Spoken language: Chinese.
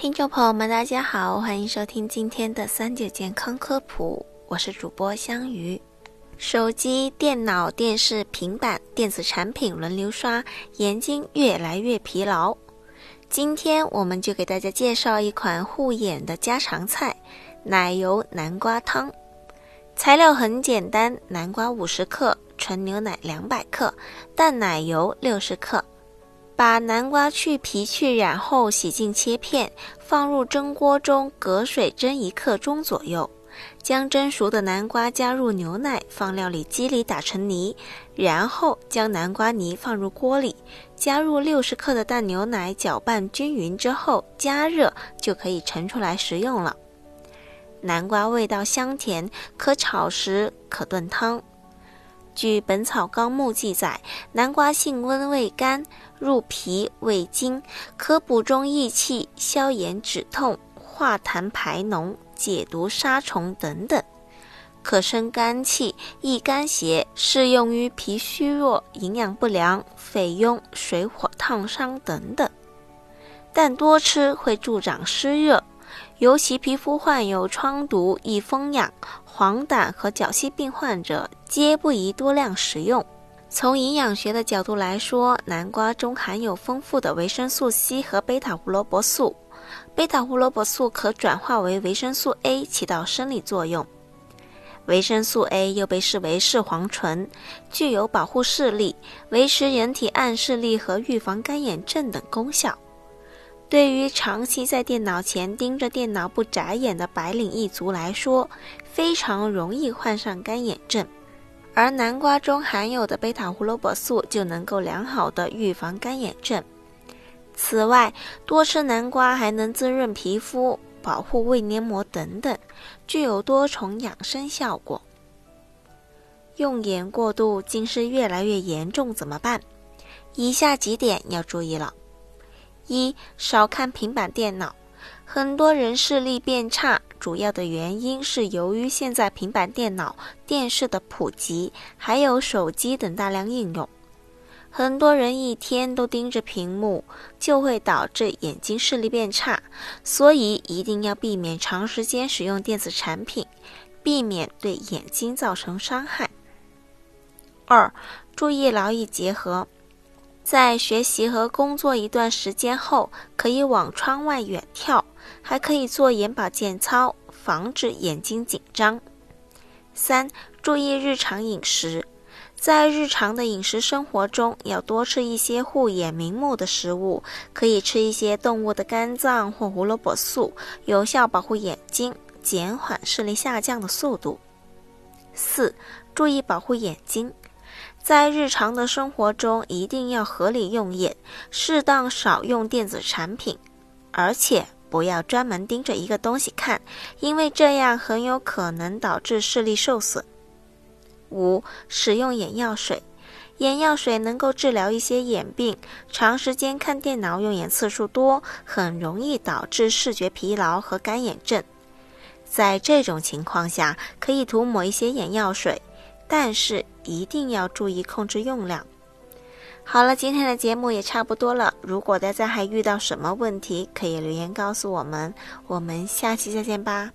听众朋友们，大家好，欢迎收听今天的三九健康科普，我是主播香鱼。手机、电脑、电视、平板电子产品轮流刷，眼睛越来越疲劳。今天我们就给大家介绍一款护眼的家常菜——奶油南瓜汤。材料很简单：南瓜五十克，纯牛奶两百克，淡奶油六十克。把南瓜去皮去瓤后洗净切片，放入蒸锅中隔水蒸一刻钟左右。将蒸熟的南瓜加入牛奶，放料理机里打成泥，然后将南瓜泥放入锅里，加入六十克的淡牛奶，搅拌均匀之后加热，就可以盛出来食用了。南瓜味道香甜，可炒食，可炖汤。据《本草纲目》记载，南瓜性温味甘，入脾胃经，可补中益气、消炎止痛、化痰排脓、解毒杀虫等等，可生肝气、益肝邪，适用于脾虚弱、营养不良、肺痈、水火烫伤等等。但多吃会助长湿热。尤其皮肤患有疮毒、易风痒、黄疸和脚气病患者，皆不宜多量食用。从营养学的角度来说，南瓜中含有丰富的维生素 C 和贝塔胡萝卜素，贝塔胡萝卜素可转化为维生素 A，起到生理作用。维生素 A 又被视为视黄醇，具有保护视力、维持人体暗视力和预防干眼症等功效。对于长期在电脑前盯着电脑不眨眼的白领一族来说，非常容易患上干眼症，而南瓜中含有的贝塔胡萝卜素就能够良好的预防干眼症。此外，多吃南瓜还能滋润皮肤、保护胃黏膜等等，具有多重养生效果。用眼过度、近视越来越严重怎么办？以下几点要注意了。一少看平板电脑，很多人视力变差，主要的原因是由于现在平板电脑、电视的普及，还有手机等大量应用，很多人一天都盯着屏幕，就会导致眼睛视力变差，所以一定要避免长时间使用电子产品，避免对眼睛造成伤害。二，注意劳逸结合。在学习和工作一段时间后，可以往窗外远眺，还可以做眼保健操，防止眼睛紧张。三、注意日常饮食，在日常的饮食生活中，要多吃一些护眼明目的食物，可以吃一些动物的肝脏或胡萝卜素，有效保护眼睛，减缓视力下降的速度。四、注意保护眼睛。在日常的生活中，一定要合理用眼，适当少用电子产品，而且不要专门盯着一个东西看，因为这样很有可能导致视力受损。五、使用眼药水，眼药水能够治疗一些眼病，长时间看电脑用眼次数多，很容易导致视觉疲劳和干眼症。在这种情况下，可以涂抹一些眼药水。但是一定要注意控制用量。好了，今天的节目也差不多了。如果大家还遇到什么问题，可以留言告诉我们。我们下期再见吧。